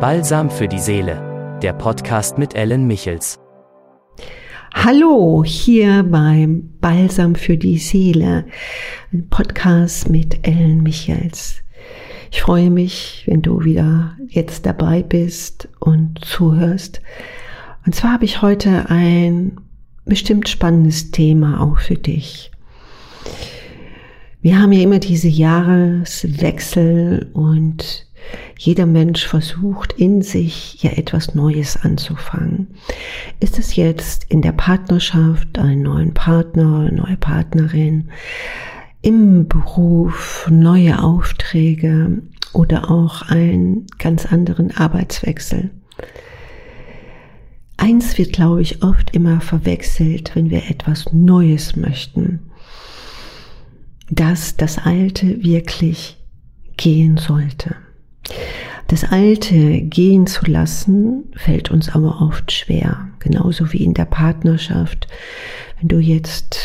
Balsam für die Seele, der Podcast mit Ellen Michels. Hallo, hier beim Balsam für die Seele, ein Podcast mit Ellen Michels. Ich freue mich, wenn du wieder jetzt dabei bist und zuhörst. Und zwar habe ich heute ein bestimmt spannendes Thema auch für dich. Wir haben ja immer diese Jahreswechsel und jeder Mensch versucht in sich ja etwas Neues anzufangen. Ist es jetzt in der Partnerschaft, einen neuen Partner, eine neue Partnerin, im Beruf, neue Aufträge oder auch einen ganz anderen Arbeitswechsel? Eins wird, glaube ich, oft immer verwechselt, wenn wir etwas Neues möchten, dass das Alte wirklich gehen sollte. Das Alte gehen zu lassen, fällt uns aber oft schwer, genauso wie in der Partnerschaft. Wenn du jetzt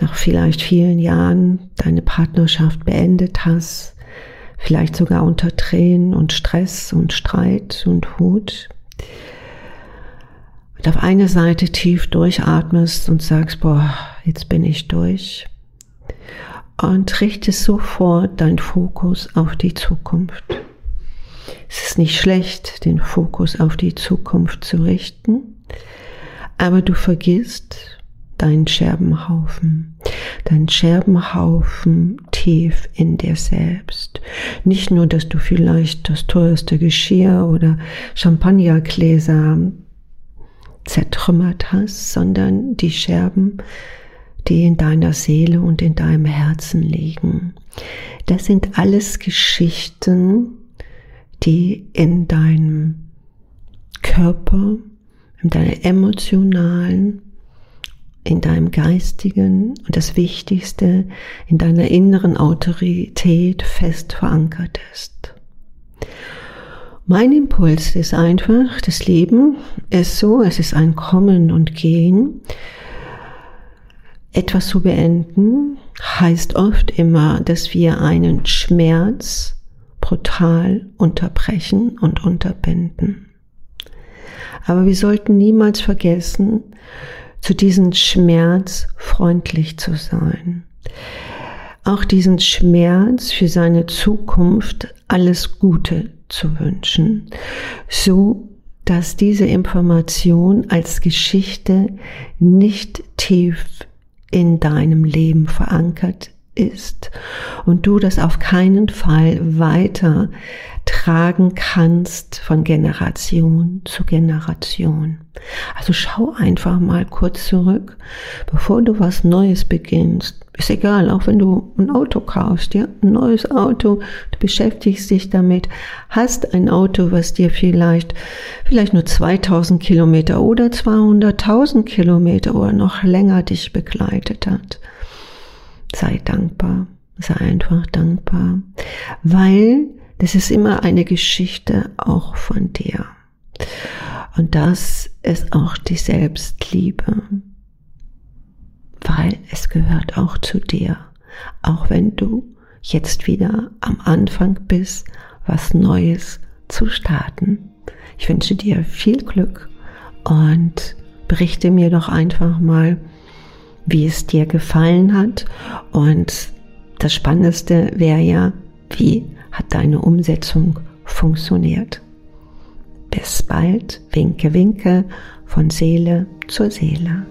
nach vielleicht vielen Jahren deine Partnerschaft beendet hast, vielleicht sogar unter Tränen und Stress und Streit und Wut, und auf eine Seite tief durchatmest und sagst, boah, jetzt bin ich durch und richte sofort deinen Fokus auf die Zukunft. Es ist nicht schlecht, den Fokus auf die Zukunft zu richten, aber du vergisst deinen Scherbenhaufen, deinen Scherbenhaufen tief in dir selbst. Nicht nur, dass du vielleicht das teuerste Geschirr oder Champagnergläser zertrümmert hast, sondern die Scherben, die in deiner Seele und in deinem Herzen liegen. Das sind alles Geschichten, die in deinem Körper, in deiner emotionalen, in deinem geistigen und das Wichtigste, in deiner inneren Autorität fest verankert ist. Mein Impuls ist einfach, das Leben ist so, es ist ein Kommen und Gehen. Etwas zu beenden heißt oft immer, dass wir einen Schmerz brutal unterbrechen und unterbinden. Aber wir sollten niemals vergessen, zu diesem Schmerz freundlich zu sein. Auch diesen Schmerz für seine Zukunft alles Gute zu wünschen, so dass diese Information als Geschichte nicht tief in deinem Leben verankert ist und du das auf keinen Fall weiter tragen kannst von Generation zu Generation. Also schau einfach mal kurz zurück, bevor du was Neues beginnst. Ist egal, auch wenn du ein Auto kaufst, ja, ein neues Auto, du beschäftigst dich damit, hast ein Auto, was dir vielleicht, vielleicht nur 2000 Kilometer oder 200.000 Kilometer oder noch länger dich begleitet hat. Sei dankbar, sei einfach dankbar, weil das ist immer eine Geschichte auch von dir. Und das ist auch die Selbstliebe, weil es gehört auch zu dir, auch wenn du jetzt wieder am Anfang bist, was Neues zu starten. Ich wünsche dir viel Glück und berichte mir doch einfach mal, wie es dir gefallen hat. Und das Spannendste wäre ja, wie hat deine Umsetzung funktioniert. Bis bald, winke, winke, von Seele zur Seele.